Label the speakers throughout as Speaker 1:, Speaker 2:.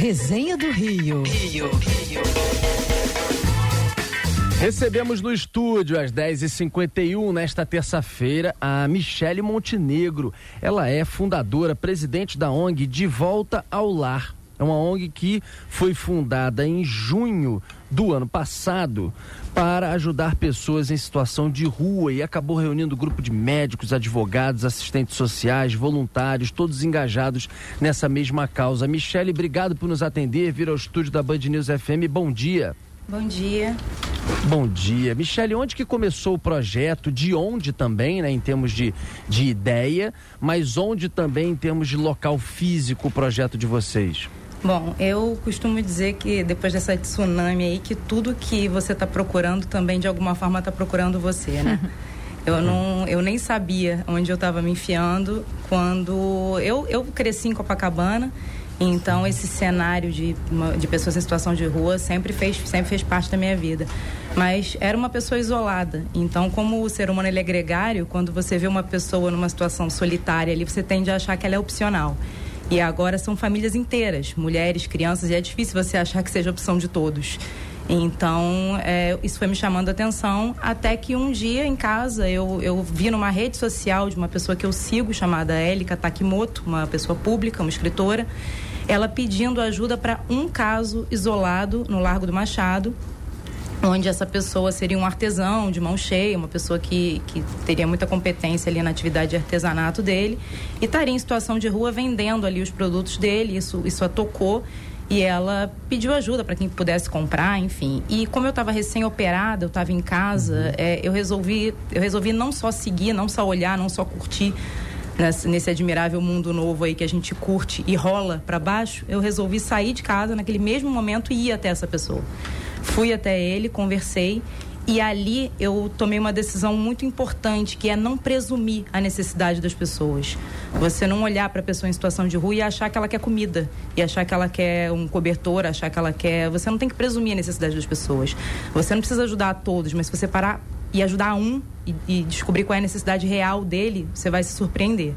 Speaker 1: Resenha do Rio. Rio, Rio.
Speaker 2: Recebemos no estúdio às 10h51, nesta terça-feira, a Michele Montenegro. Ela é fundadora, presidente da ONG De Volta ao Lar. É uma ONG que foi fundada em junho do ano passado para ajudar pessoas em situação de rua e acabou reunindo um grupo de médicos, advogados, assistentes sociais, voluntários, todos engajados nessa mesma causa. Michele, obrigado por nos atender, vir ao estúdio da Band News FM. Bom dia.
Speaker 3: Bom dia.
Speaker 2: Bom dia. Michele, onde que começou o projeto? De onde também, né, em termos de, de ideia, mas onde também em termos de local físico o projeto de vocês?
Speaker 3: Bom, eu costumo dizer que depois dessa tsunami aí, que tudo que você está procurando também de alguma forma está procurando você, né? Eu, não, eu nem sabia onde eu estava me enfiando quando eu, eu cresci em Copacabana, então esse cenário de, de pessoas em situação de rua sempre fez, sempre fez parte da minha vida. Mas era uma pessoa isolada. Então, como o ser humano ele é gregário, quando você vê uma pessoa numa situação solitária ali, você tende a achar que ela é opcional. E agora são famílias inteiras, mulheres, crianças, e é difícil você achar que seja opção de todos. Então, é, isso foi me chamando a atenção, até que um dia em casa eu, eu vi numa rede social de uma pessoa que eu sigo, chamada Elika Takimoto, uma pessoa pública, uma escritora, ela pedindo ajuda para um caso isolado no Largo do Machado, onde essa pessoa seria um artesão de mão cheia, uma pessoa que, que teria muita competência ali na atividade de artesanato dele, e estaria em situação de rua vendendo ali os produtos dele, isso, isso a tocou, e ela pediu ajuda para quem pudesse comprar, enfim. E como eu estava recém-operada, eu estava em casa, uhum. é, eu resolvi eu resolvi não só seguir, não só olhar, não só curtir nesse, nesse admirável mundo novo aí que a gente curte e rola para baixo, eu resolvi sair de casa naquele mesmo momento e ir até essa pessoa. Fui até ele, conversei e ali eu tomei uma decisão muito importante, que é não presumir a necessidade das pessoas. Você não olhar para a pessoa em situação de rua e achar que ela quer comida, e achar que ela quer um cobertor, achar que ela quer. Você não tem que presumir a necessidade das pessoas. Você não precisa ajudar a todos, mas se você parar e ajudar um e, e descobrir qual é a necessidade real dele, você vai se surpreender.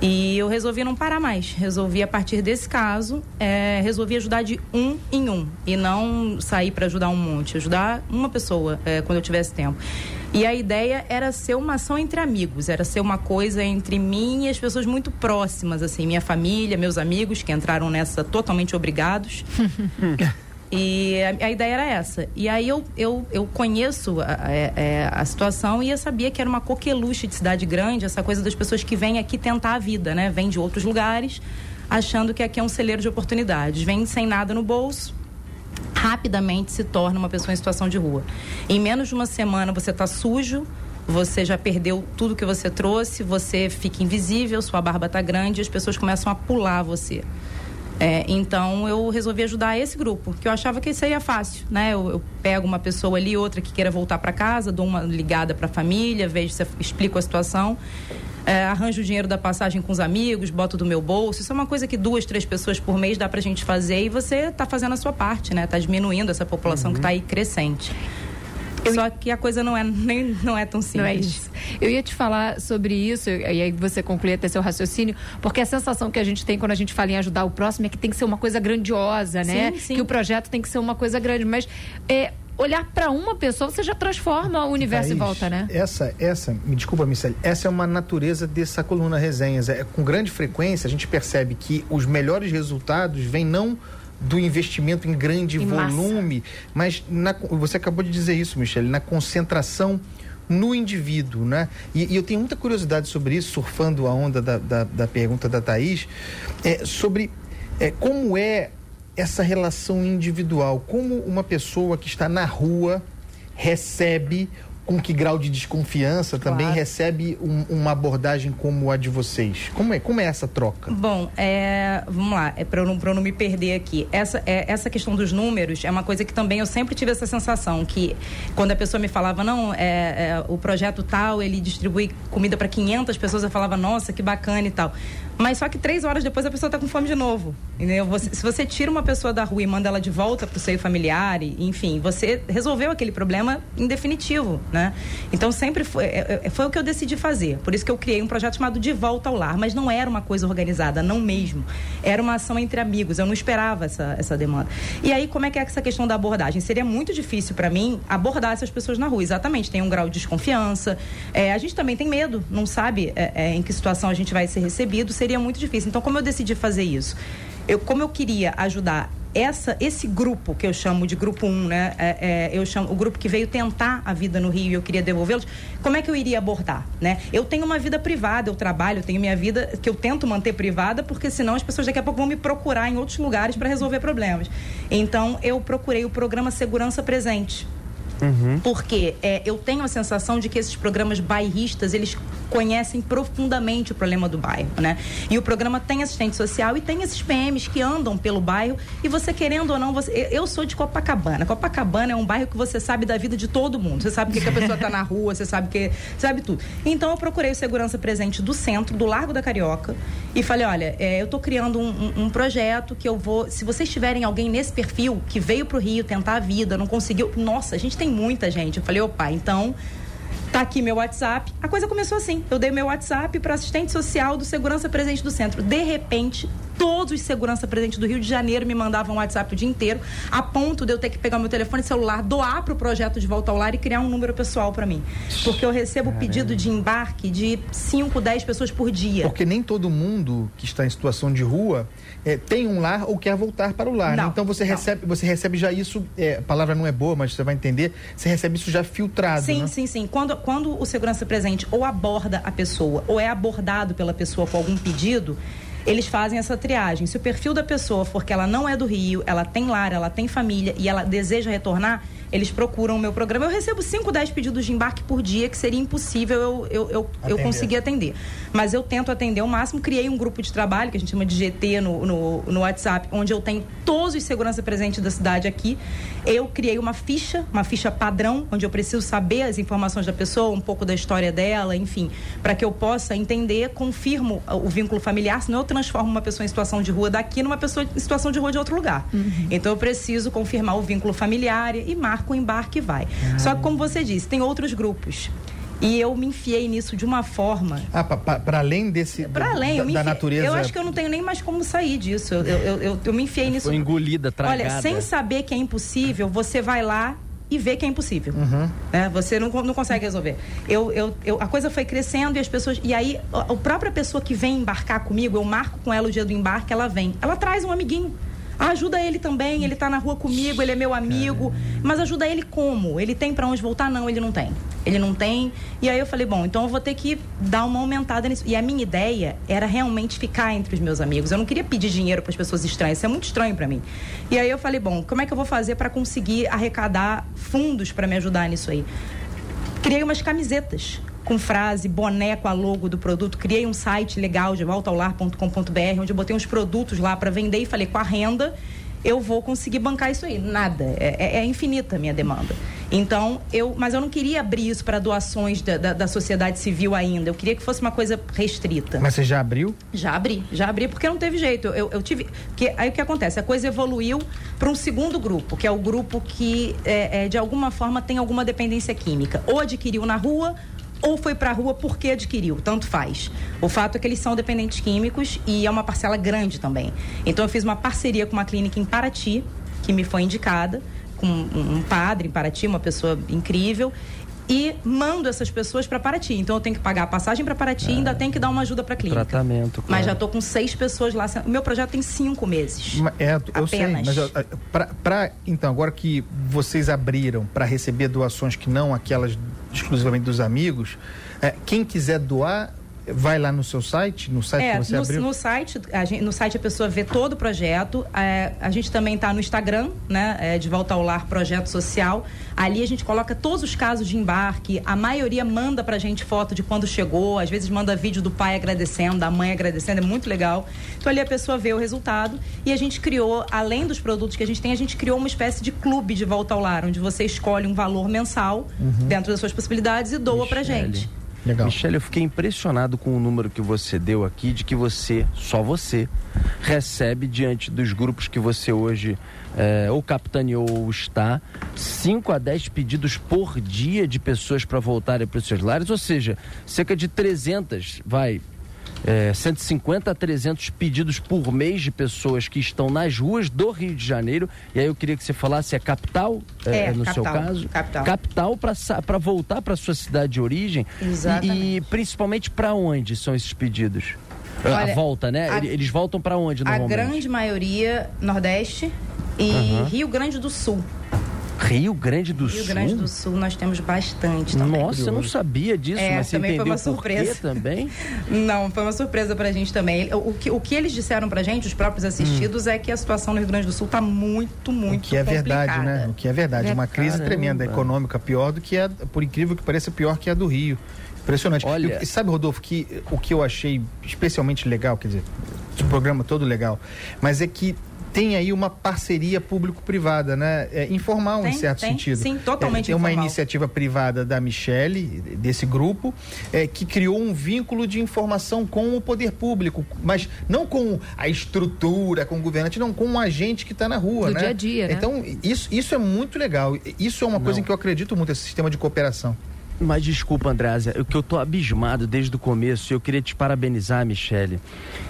Speaker 3: E eu resolvi não parar mais. Resolvi, a partir desse caso, é, resolvi ajudar de um em um. E não sair para ajudar um monte. Ajudar uma pessoa é, quando eu tivesse tempo. E a ideia era ser uma ação entre amigos. Era ser uma coisa entre mim e as pessoas muito próximas, assim. Minha família, meus amigos, que entraram nessa totalmente obrigados. E a, a, ideia era essa. E aí eu, eu, eu conheço a, a, é, a, situação e eu sabia que era uma coqueluche de cidade grande, essa coisa das pessoas que vêm aqui tentar a vida, né? Vêm de outros lugares, achando que aqui é um celeiro de oportunidades. Vêm sem nada no bolso, rapidamente se torna uma pessoa em situação de rua. Em menos de uma semana você está sujo, você já perdeu tudo que você trouxe, você fica invisível, sua barba está grande e as pessoas começam a pular você. É, então eu resolvi ajudar esse grupo, que eu achava que seria fácil, né? Eu, eu pego uma pessoa ali, outra que queira voltar para casa, dou uma ligada para a família, vejo se explico a situação. É, arranjo o dinheiro da passagem com os amigos, boto do meu bolso. Isso é uma coisa que duas, três pessoas por mês dá pra gente fazer e você está fazendo a sua parte, né? Tá diminuindo essa população uhum. que está aí crescente. Eu... Só que a coisa não é, nem, não é tão simples. Não é isso.
Speaker 4: Eu ia te falar sobre isso, e aí você conclui até seu raciocínio, porque a sensação que a gente tem quando a gente fala em ajudar o próximo é que tem que ser uma coisa grandiosa, né? Sim, sim. Que o projeto tem que ser uma coisa grande. Mas é, olhar para uma pessoa, você já transforma o universo Thaís, em volta, né?
Speaker 5: Essa, essa, me desculpa, Michele, essa é uma natureza dessa coluna resenhas. É, com grande frequência, a gente percebe que os melhores resultados vêm não do investimento em grande em volume, massa. mas na, você acabou de dizer isso, Michele, na concentração no indivíduo, né? E, e, eu tenho muita curiosidade sobre isso, surfando a onda da, da, da pergunta da Thaís, é, sobre é, como é essa relação individual, como uma pessoa que está na rua recebe com que grau de desconfiança claro. também recebe um, uma abordagem como a de vocês? Como é, como é essa troca?
Speaker 3: Bom, é, vamos lá, é para eu, não, eu não me perder aqui. Essa, é, essa questão dos números é uma coisa que também eu sempre tive essa sensação, que quando a pessoa me falava, não, é, é o projeto tal, ele distribui comida para 500 pessoas, eu falava, nossa, que bacana e tal. Mas só que três horas depois a pessoa está com fome de novo. Entendeu? Você, se você tira uma pessoa da rua e manda ela de volta para o seio familiar, e, enfim, você resolveu aquele problema em definitivo, né? Então sempre foi, é, é, foi o que eu decidi fazer. Por isso que eu criei um projeto chamado De Volta ao Lar. Mas não era uma coisa organizada, não mesmo. Era uma ação entre amigos. Eu não esperava essa, essa demanda. E aí, como é que é essa questão da abordagem? Seria muito difícil para mim abordar essas pessoas na rua. Exatamente, tem um grau de desconfiança. É, a gente também tem medo, não sabe é, é em que situação a gente vai ser recebido. Seria seria muito difícil. Então, como eu decidi fazer isso? Eu, como eu queria ajudar essa, esse grupo que eu chamo de grupo 1, um, né? É, é, eu chamo o grupo que veio tentar a vida no Rio e eu queria devolvê-los. Como é que eu iria abordar, né? Eu tenho uma vida privada, eu trabalho, eu tenho minha vida que eu tento manter privada, porque senão as pessoas daqui a pouco vão me procurar em outros lugares para resolver problemas. Então eu procurei o programa Segurança Presente. Uhum. Porque é, eu tenho a sensação de que esses programas bairristas, eles conhecem profundamente o problema do bairro, né? E o programa tem assistente social e tem esses PMs que andam pelo bairro e você querendo ou não, você, eu sou de Copacabana. Copacabana é um bairro que você sabe da vida de todo mundo. Você sabe que, que a pessoa está na rua, você sabe que sabe tudo. Então eu procurei o segurança presente do centro, do Largo da Carioca e falei, olha, é, eu estou criando um, um, um, projeto que eu vou, se vocês tiverem alguém nesse perfil que veio para o Rio tentar a vida, não conseguiu, nossa, a gente tem muita gente. Eu falei, opa, então Tá aqui meu WhatsApp. A coisa começou assim. Eu dei meu WhatsApp para assistente social do segurança presente do centro. De repente, todos os segurança presente do Rio de Janeiro me mandavam WhatsApp o dia inteiro, a ponto de eu ter que pegar meu telefone celular, doar para o projeto de volta ao lar e criar um número pessoal para mim. Porque eu recebo Caramba. pedido de embarque de 5, 10 pessoas por dia.
Speaker 5: Porque nem todo mundo que está em situação de rua é, tem um lar ou quer voltar para o lar. Né? Então você não. recebe, você recebe já isso, é, a palavra não é boa, mas você vai entender, você recebe isso já filtrado.
Speaker 3: Sim,
Speaker 5: né?
Speaker 3: sim, sim. Quando, quando o segurança presente ou aborda a pessoa ou é abordado pela pessoa com algum pedido, eles fazem essa triagem. Se o perfil da pessoa for que ela não é do Rio, ela tem lar, ela tem família e ela deseja retornar, eles procuram o meu programa. Eu recebo 5, 10 pedidos de embarque por dia, que seria impossível eu, eu, eu, eu conseguir atender. Mas eu tento atender ao máximo. Criei um grupo de trabalho, que a gente chama de GT no, no, no WhatsApp, onde eu tenho todos os segurança presentes da cidade aqui. Eu criei uma ficha, uma ficha padrão, onde eu preciso saber as informações da pessoa, um pouco da história dela, enfim, para que eu possa entender, confirmo o vínculo familiar, senão eu transformo uma pessoa em situação de rua daqui numa pessoa em situação de rua de outro lugar. Uhum. Então eu preciso confirmar o vínculo familiar e marco marca o embarque e vai. Ah. Só que, como você disse, tem outros grupos. E eu me enfiei nisso de uma forma.
Speaker 5: Ah, para além desse.
Speaker 3: Para além, da, eu me enfiei, da natureza. Eu acho que eu não tenho nem mais como sair disso. Eu, eu, eu, eu me enfiei nisso.
Speaker 2: Foi engolida, tragada.
Speaker 3: Olha, sem saber que é impossível, você vai lá e vê que é impossível. Uhum. É, você não, não consegue resolver. Eu, eu, eu, a coisa foi crescendo e as pessoas. E aí, a, a própria pessoa que vem embarcar comigo, eu marco com ela o dia do embarque, ela vem. Ela traz um amiguinho. Ajuda ele também, ele está na rua comigo, ele é meu amigo. Mas ajuda ele como? Ele tem para onde voltar? Não, ele não tem. Ele não tem. E aí eu falei, bom, então eu vou ter que dar uma aumentada nisso. E a minha ideia era realmente ficar entre os meus amigos. Eu não queria pedir dinheiro para as pessoas estranhas, isso é muito estranho para mim. E aí eu falei, bom, como é que eu vou fazer para conseguir arrecadar fundos para me ajudar nisso aí? Criei umas camisetas com frase, boné com a logo do produto. Criei um site legal de voltaolar.com.br, onde eu botei uns produtos lá para vender e falei, com a renda eu vou conseguir bancar isso aí. Nada. É, é, é infinita a minha demanda. Então, eu, mas eu não queria abrir isso para doações da, da, da, sociedade civil ainda. Eu queria que fosse uma coisa restrita.
Speaker 5: Mas você já abriu?
Speaker 3: Já abri, já abri, porque não teve jeito. Eu, eu tive. Que, aí o que acontece? A coisa evoluiu para um segundo grupo, que é o grupo que, é, é, de alguma forma, tem alguma dependência química. Ou adquiriu na rua, ou foi para a rua porque adquiriu, tanto faz. O fato é que eles são dependentes químicos e é uma parcela grande também. Então eu fiz uma parceria com uma clínica em Paraty, que me foi indicada, com um padre em Paraty, uma pessoa incrível, e mando essas pessoas para Paraty. Então eu tenho que pagar a passagem para Paraty é. e ainda tenho que dar uma ajuda para a clínica.
Speaker 2: Tratamento. Claro.
Speaker 3: Mas já estou com seis pessoas lá. O meu projeto tem cinco meses.
Speaker 5: É, eu apenas. sei, mas para então agora que vocês abriram para receber doações que não aquelas exclusivamente dos amigos, é, quem quiser doar vai lá no seu site, no site
Speaker 3: é,
Speaker 5: que você
Speaker 3: no,
Speaker 5: abriu?
Speaker 3: No site, a gente, no site a pessoa vê todo o projeto. É, a gente também está no Instagram, né? É, de Volta ao Lar Projeto Social. Ali a gente coloca todos os casos de embarque. A maioria manda pra gente foto de quando chegou. Às vezes manda vídeo do pai agradecendo, da mãe agradecendo. É muito legal. Então ali a pessoa vê o resultado. E a gente criou, além dos produtos que a gente tem, a gente criou uma espécie de clube de Volta ao Lar, onde você escolhe um valor mensal uhum. dentro das suas possibilidades e doa pra gente.
Speaker 2: Legal. Michele, eu fiquei impressionado com o número que você deu aqui de que você, só você, recebe diante dos grupos que você hoje é, ou capitaneou ou está, 5 a 10 pedidos por dia de pessoas para voltarem para os seus lares, ou seja, cerca de 300, vai, é, 150 a 300 pedidos por mês de pessoas que estão nas ruas do Rio de Janeiro. E aí eu queria que você falasse a é capital, é, é, no capital, seu caso,
Speaker 3: capital,
Speaker 2: capital para voltar para sua cidade de origem.
Speaker 3: Exatamente.
Speaker 2: E, e principalmente para onde são esses pedidos? Olha, a volta, né? A, Eles voltam para onde normalmente?
Speaker 3: A grande maioria Nordeste e uhum. Rio Grande do Sul.
Speaker 2: Rio Grande do
Speaker 3: Rio
Speaker 2: Sul?
Speaker 3: Rio Grande do Sul nós temos bastante também.
Speaker 2: Nossa, eu não sabia disso, é, mas você também foi uma surpresa também?
Speaker 3: Não, foi uma surpresa pra gente também. O que, o que eles disseram pra gente, os próprios assistidos, hum. é que a situação no Rio Grande do Sul tá muito, muito
Speaker 5: O que é
Speaker 3: complicada.
Speaker 5: verdade, né? O que é verdade. É, uma crise caramba. tremenda econômica, pior do que é, por incrível que pareça, pior que a do Rio. Impressionante. Olha... E, sabe, Rodolfo, que o que eu achei especialmente legal, quer dizer, o programa todo legal, mas é que tem aí uma parceria público-privada, né? É, informal tem, em certo
Speaker 3: tem,
Speaker 5: sentido.
Speaker 3: Sim, totalmente
Speaker 5: é, Tem uma iniciativa privada da Michele, desse grupo, é, que criou um vínculo de informação com o poder público, mas não com a estrutura, com o governante, não, com um agente que está na rua,
Speaker 4: Do
Speaker 5: né?
Speaker 4: dia a dia, né?
Speaker 5: Então, isso, isso é muito legal. Isso é uma não. coisa em que eu acredito muito, esse sistema de cooperação.
Speaker 2: Mas desculpa, Andrésia, o que eu tô abismado desde o começo, e eu queria te parabenizar, Michele,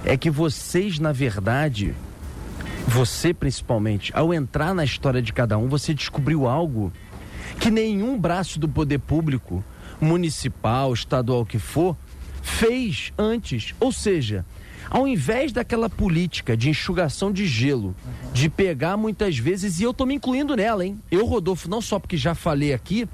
Speaker 2: é que vocês, na verdade, você principalmente, ao entrar na história de cada um, você descobriu algo que nenhum braço do poder público, municipal, estadual que for, fez antes. Ou seja, ao invés daquela política de enxugação de gelo, de pegar muitas vezes, e eu estou me incluindo nela, hein? Eu, Rodolfo, não só porque já falei aqui,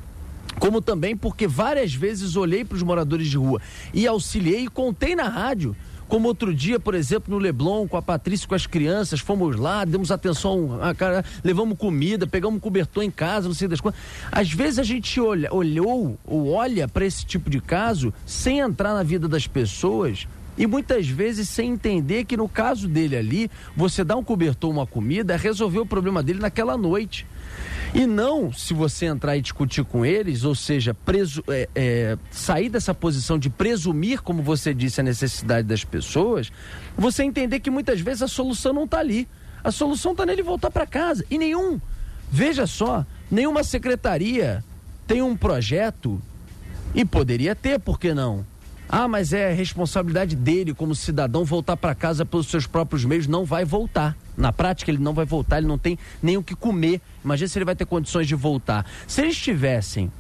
Speaker 2: como também porque várias vezes olhei para os moradores de rua e auxiliei e contei na rádio como outro dia, por exemplo, no Leblon, com a Patrícia com as crianças, fomos lá, demos atenção, a cara, levamos comida, pegamos cobertor em casa, não sei das coisas. Às vezes a gente olha, olhou ou olha para esse tipo de caso sem entrar na vida das pessoas e muitas vezes sem entender que no caso dele ali, você dá um cobertor, uma comida, resolver o problema dele naquela noite. E não, se você entrar e discutir com eles, ou seja, preso, é, é, sair dessa posição de presumir, como você disse, a necessidade das pessoas, você entender que muitas vezes a solução não está ali. A solução está nele voltar para casa. E nenhum, veja só, nenhuma secretaria tem um projeto, e poderia ter, por que não? Ah, mas é responsabilidade dele como cidadão voltar para casa pelos seus próprios meios. Não vai voltar. Na prática, ele não vai voltar, ele não tem nem o que comer. Imagina se ele vai ter condições de voltar. Se eles tivessem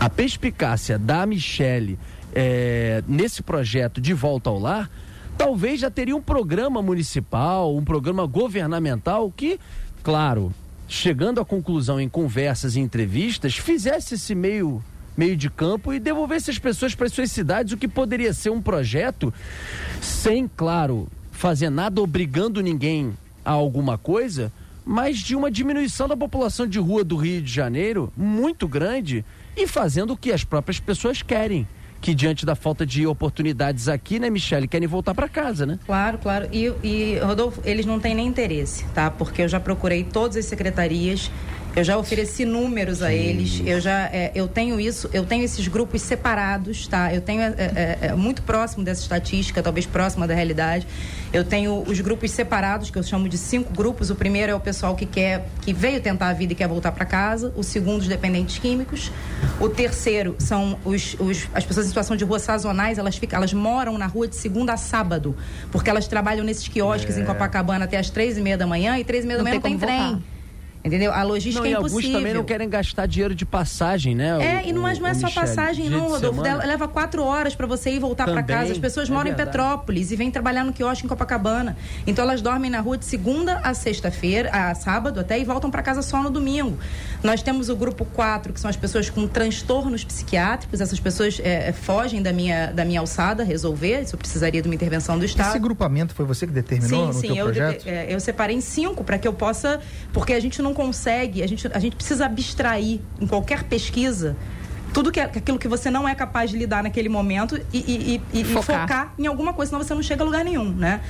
Speaker 2: a perspicácia da Michele é, nesse projeto de volta ao lar, talvez já teria um programa municipal, um programa governamental que, claro, chegando à conclusão em conversas e entrevistas, fizesse esse meio meio de campo e devolvesse as pessoas para suas cidades, o que poderia ser um projeto sem, claro, fazer nada obrigando ninguém a alguma coisa, mas de uma diminuição da população de rua do Rio de Janeiro muito grande e fazendo o que as próprias pessoas querem que diante da falta de oportunidades aqui, né, Michele, querem voltar para casa, né?
Speaker 3: Claro, claro. E, e, Rodolfo, eles não têm nem interesse, tá? Porque eu já procurei todas as secretarias eu já ofereci números a eles. Eu já é, eu tenho isso, eu tenho esses grupos separados, tá? Eu tenho é, é, é, muito próximo dessa estatística, talvez próxima da realidade. Eu tenho os grupos separados que eu chamo de cinco grupos. O primeiro é o pessoal que quer, que veio tentar a vida e quer voltar para casa. O segundo, os dependentes químicos. O terceiro são os, os, as pessoas em situação de rua sazonais. Elas ficam, elas moram na rua de segunda a sábado, porque elas trabalham nesses quiosques em é. Copacabana até as três e meia da manhã e três e meia da manhã não tem, trem. Voltar. Entendeu? A logística
Speaker 2: não,
Speaker 3: é
Speaker 2: impossível. alguns também não querem gastar dinheiro de passagem, né?
Speaker 3: É, o, e não, mas não é só Michele, passagem, não, Rodolfo. Leva quatro horas para você ir voltar para casa. As pessoas é moram verdade. em Petrópolis e vêm trabalhar no quiosque em Copacabana. Então elas dormem na rua de segunda a sexta-feira, a sábado até, e voltam para casa só no domingo. Nós temos o grupo 4, que são as pessoas com transtornos psiquiátricos. Essas pessoas é, é, fogem da minha, da minha alçada resolver. Isso precisaria de uma intervenção do Estado.
Speaker 5: Esse grupamento foi você que determinou sim, no sim, teu projeto?
Speaker 3: Sim, é, eu separei em cinco para que eu possa... Porque a gente não consegue, a gente, a gente precisa abstrair em qualquer pesquisa tudo que é, aquilo que você não é capaz de lidar naquele momento e, e, e, e focar. focar. em alguma coisa, senão você não chega a lugar nenhum, né?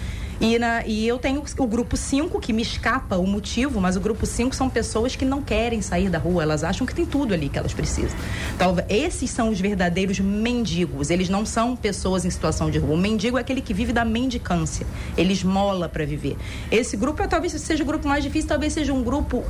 Speaker 3: E, na, e eu tenho o grupo 5, que me escapa o motivo, mas o grupo 5 são pessoas que não querem sair da rua, elas acham que tem tudo ali que elas precisam. Então, esses são os verdadeiros mendigos, eles não são pessoas em situação de rua. O mendigo é aquele que vive da mendicância, ele esmola para viver. Esse grupo é, talvez seja o grupo mais difícil, talvez seja um grupo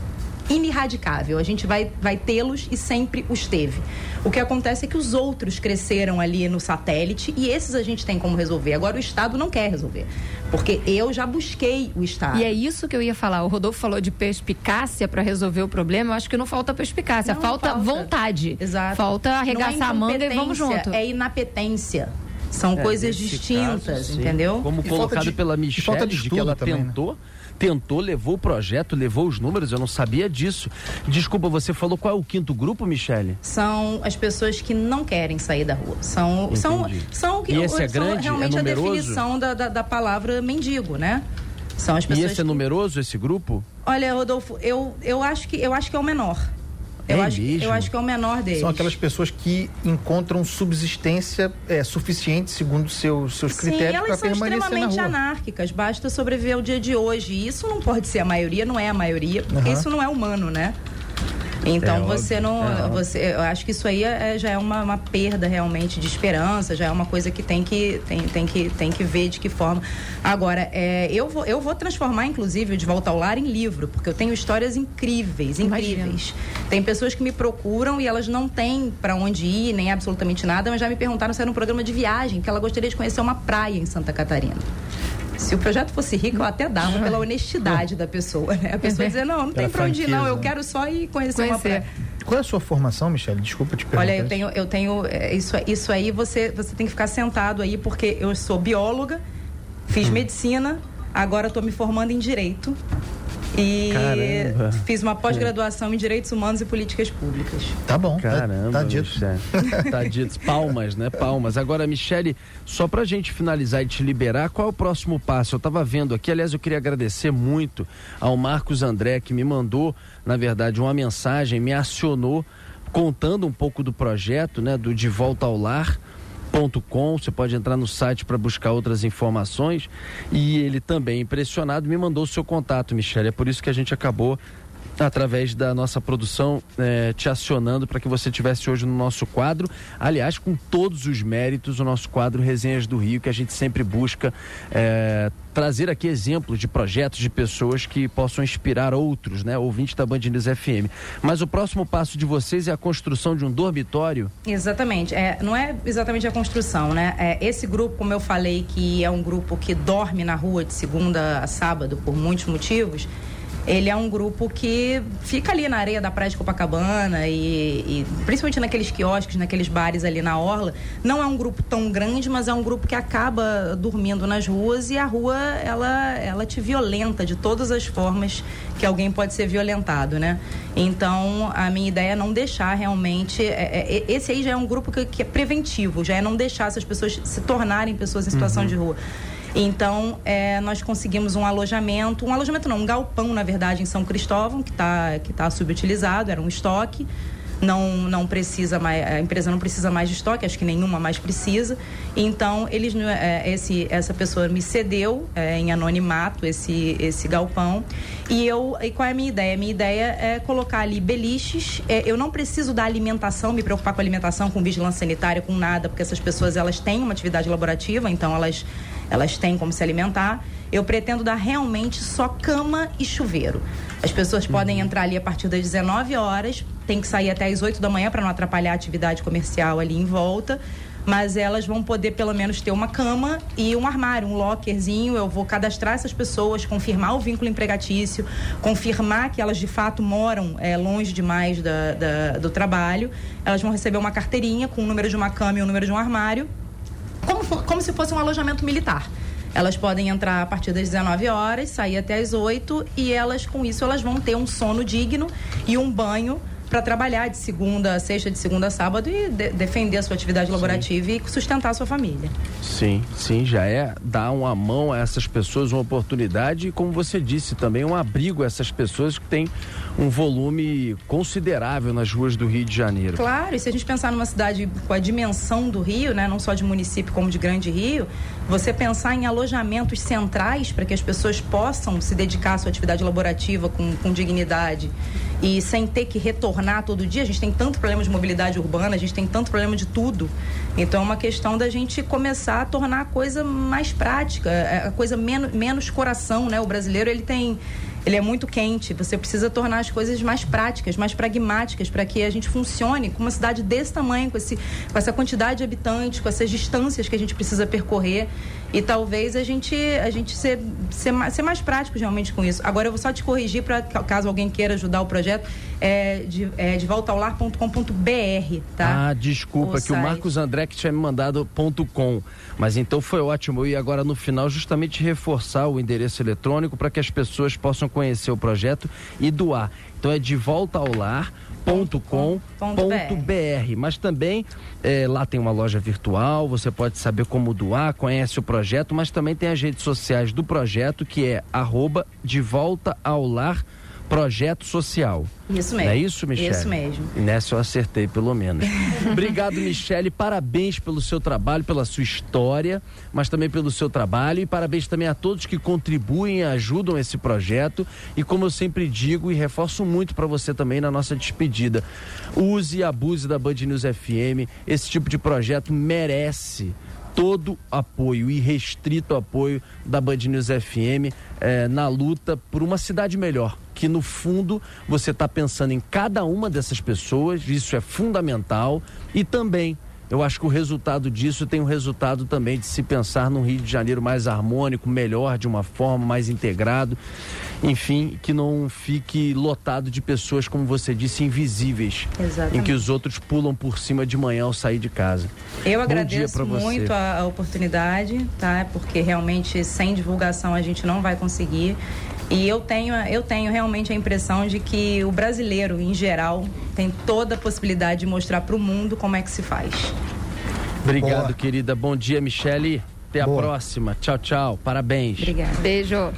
Speaker 3: ineradicável. A gente vai, vai tê-los e sempre os teve. O que acontece é que os outros cresceram ali no satélite e esses a gente tem como resolver. Agora o Estado não quer resolver. Porque eu já busquei o Estado.
Speaker 4: E é isso que eu ia falar. O Rodolfo falou de perspicácia para resolver o problema. Eu acho que não falta perspicácia, falta, falta, vontade.
Speaker 3: Exato.
Speaker 4: Falta arregaçar é a manga e vamos junto.
Speaker 3: É inapetência. São é, coisas distintas, caso, entendeu?
Speaker 2: Como e colocado de, pela Michelle, de, de que ela também, né? tentou. Né? Tentou, levou o projeto, levou os números, eu não sabia disso. Desculpa, você falou qual é o quinto grupo, Michele?
Speaker 3: São as pessoas que não querem sair da rua. São, são, são,
Speaker 2: que, e esse é grande,
Speaker 3: realmente
Speaker 2: é
Speaker 3: a definição da, da, da palavra mendigo, né?
Speaker 2: São as pessoas e esse é numeroso, esse grupo?
Speaker 3: Olha, Rodolfo, eu, eu, acho que, eu acho que é o menor. Eu, é acho, eu acho que é o menor deles.
Speaker 5: São aquelas pessoas que encontram subsistência é, suficiente, segundo seus, seus
Speaker 3: Sim,
Speaker 5: critérios,
Speaker 3: para permanecer na rua. elas são extremamente anárquicas. Basta sobreviver ao dia de hoje. Isso não pode ser a maioria, não é a maioria, porque uhum. isso não é humano, né? Então é você óbvio, não. É você, eu acho que isso aí é, já é uma, uma, perda realmente de esperança, já é uma coisa que tem que, tem, tem que, tem que ver de que forma. Agora, é, eu, vou, eu vou transformar, inclusive, o De Volta ao Lar em livro, porque eu tenho histórias incríveis, incríveis. Imagina. Tem pessoas que me procuram e elas não têm para onde ir, nem absolutamente nada, mas já me perguntaram se era um programa de viagem, que ela gostaria de conhecer uma praia em Santa Catarina. Se o projeto fosse rico, eu até dava pela honestidade da pessoa, né? A pessoa dizer, não, não tem pra onde ir, não, eu quero só ir conhecer, conhecer. uma praia.
Speaker 5: Qual é a sua formação, Michelle? Desculpa te perguntar.
Speaker 3: Olha, eu tenho, eu tenho é, isso, isso aí você, você tem que ficar sentado aí, porque eu sou bióloga, fiz hum. medicina, agora estou me formando em direito. E Caramba. fiz uma pós-graduação em Direitos Humanos e Políticas Públicas.
Speaker 5: Tá bom.
Speaker 2: Tá- Caramba. Tá, tá dito. tá dito. Palmas, né? Palmas. Agora, Michele, só pra gente finalizar e te liberar, qual é o próximo passo? Eu tava vendo aqui, aliás, eu queria agradecer muito ao Marcos André, que me mandou, na verdade, uma mensagem, me acionou contando um pouco do projeto, né? Do De Volta ao Lar com você pode entrar no site para buscar outras informações. E ele também, impressionado, me mandou o seu contato, Michele. É por isso que a gente acabou através da nossa produção é, te acionando para que você tivesse hoje no nosso quadro, aliás, com todos os méritos, o nosso quadro Resenhas do Rio, que a gente sempre busca é, trazer aqui exemplos de projetos, de pessoas que possam inspirar outros, né, ouvintes da Band News FM. Mas o próximo passo de vocês é a construção de um dormitório?
Speaker 3: Exatamente, é, não é exatamente a construção, né, é, esse grupo, como eu falei, que é um grupo que dorme na rua de segunda a sábado por muitos motivos, ele é um grupo que fica ali na areia da praia de Copacabana e, e, principalmente naqueles quiosques, naqueles bares ali na orla. Não é um grupo tão grande, mas é um grupo que acaba dormindo nas ruas e a rua ela ela te violenta de todas as formas que alguém pode ser violentado, né? Então a minha ideia é não deixar realmente é, é, esse aí já é um grupo que, que, é preventivo, já é não deixar essas pessoas se tornarem pessoas em situação uhum. de rua. Então, é, nós conseguimos um alojamento, um alojamento não, um galpão, na verdade, em São Cristóvão, que está que tá subutilizado, era um estoque. Não, não precisa mais, a empresa não precisa mais de estoque, acho que nenhuma mais precisa. Então, eles, é, esse, essa pessoa me cedeu é, em anonimato esse, esse galpão. E eu, e qual é a minha ideia? A minha ideia é colocar ali beliches. É, eu não preciso da alimentação, me preocupar com alimentação, com vigilância sanitária, com nada, porque essas pessoas elas têm uma atividade laborativa, então elas elas têm como se alimentar. Eu pretendo dar realmente só cama e chuveiro. As pessoas podem entrar ali a partir das 19 horas, tem que sair até as 8 da manhã para não atrapalhar a atividade comercial ali em volta mas elas vão poder pelo menos ter uma cama e um armário, um lockerzinho. Eu vou cadastrar essas pessoas, confirmar o vínculo empregatício, confirmar que elas de fato moram é, longe demais da, da, do trabalho. Elas vão receber uma carteirinha com o número de uma cama e o número de um armário como, como se fosse um alojamento militar. Elas podem entrar a partir das 19 horas, sair até as 8 e elas com isso elas vão ter um sono digno e um banho para trabalhar de segunda a sexta, de segunda a sábado e de, defender a sua atividade laborativa sim. e sustentar a sua família.
Speaker 2: Sim, sim, já é dar uma mão a essas pessoas, uma oportunidade e, como você disse, também um abrigo a essas pessoas que têm um volume considerável nas ruas do Rio de Janeiro.
Speaker 3: Claro, e se a gente pensar numa cidade com a dimensão do Rio, né, não só de município como de Grande Rio, você pensar em alojamentos centrais para que as pessoas possam se dedicar à sua atividade laborativa com, com dignidade e sem ter que retornar todo dia. A gente tem tanto problema de mobilidade urbana, a gente tem tanto problema de tudo. Então é uma questão da gente começar a tornar a coisa mais prática, é, a coisa menos, menos coração, né? O brasileiro ele tem ele é muito quente. Você precisa tornar as coisas mais práticas, mais pragmáticas, para que a gente funcione com uma cidade desse tamanho, com, esse, com essa quantidade de habitantes, com essas distâncias que a gente precisa percorrer. E talvez a gente, a gente ser, ser, mais, ser mais prático realmente com isso. Agora, eu vou só te corrigir, para caso alguém queira ajudar o projeto, é de, é de voltaolar.com.br, tá?
Speaker 2: Ah, desculpa, o que site. o Marcos André que tinha me mandado .com. Mas então foi ótimo. Ia agora no final justamente reforçar o endereço eletrônico para que as pessoas possam conhecer o projeto e doar. Então é de volta ao lar .com.br, mas também é, lá tem uma loja virtual, você pode saber como doar, conhece o projeto, mas também tem as redes sociais do projeto que é arroba de volta ao projeto social.
Speaker 3: Isso mesmo.
Speaker 2: Não é isso, Michele?
Speaker 3: Isso mesmo.
Speaker 2: E nessa eu acertei, pelo menos. Obrigado, Michele. Parabéns pelo seu trabalho, pela sua história, mas também pelo seu trabalho. E parabéns também a todos que contribuem e ajudam esse projeto. E como eu sempre digo e reforço muito para você também na nossa despedida, use e abuse da Band News FM. Esse tipo de projeto merece todo apoio e restrito apoio da Band News FM eh, na luta por uma cidade melhor. Que no fundo você está pensando em cada uma dessas pessoas, isso é fundamental, e também eu acho que o resultado disso tem o resultado também de se pensar num Rio de Janeiro mais harmônico, melhor, de uma forma mais integrado, enfim, que não fique lotado de pessoas, como você disse, invisíveis, Exatamente. em que os outros pulam por cima de manhã ao sair de casa.
Speaker 3: Eu Bom agradeço muito a, a oportunidade, tá? Porque realmente sem divulgação a gente não vai conseguir. E eu tenho, eu tenho realmente a impressão de que o brasileiro, em geral, tem toda a possibilidade de mostrar para o mundo como é que se faz.
Speaker 2: Obrigado, Boa. querida. Bom dia, Michele. Até Boa. a próxima. Tchau, tchau. Parabéns.
Speaker 3: Obrigada.
Speaker 4: Beijo.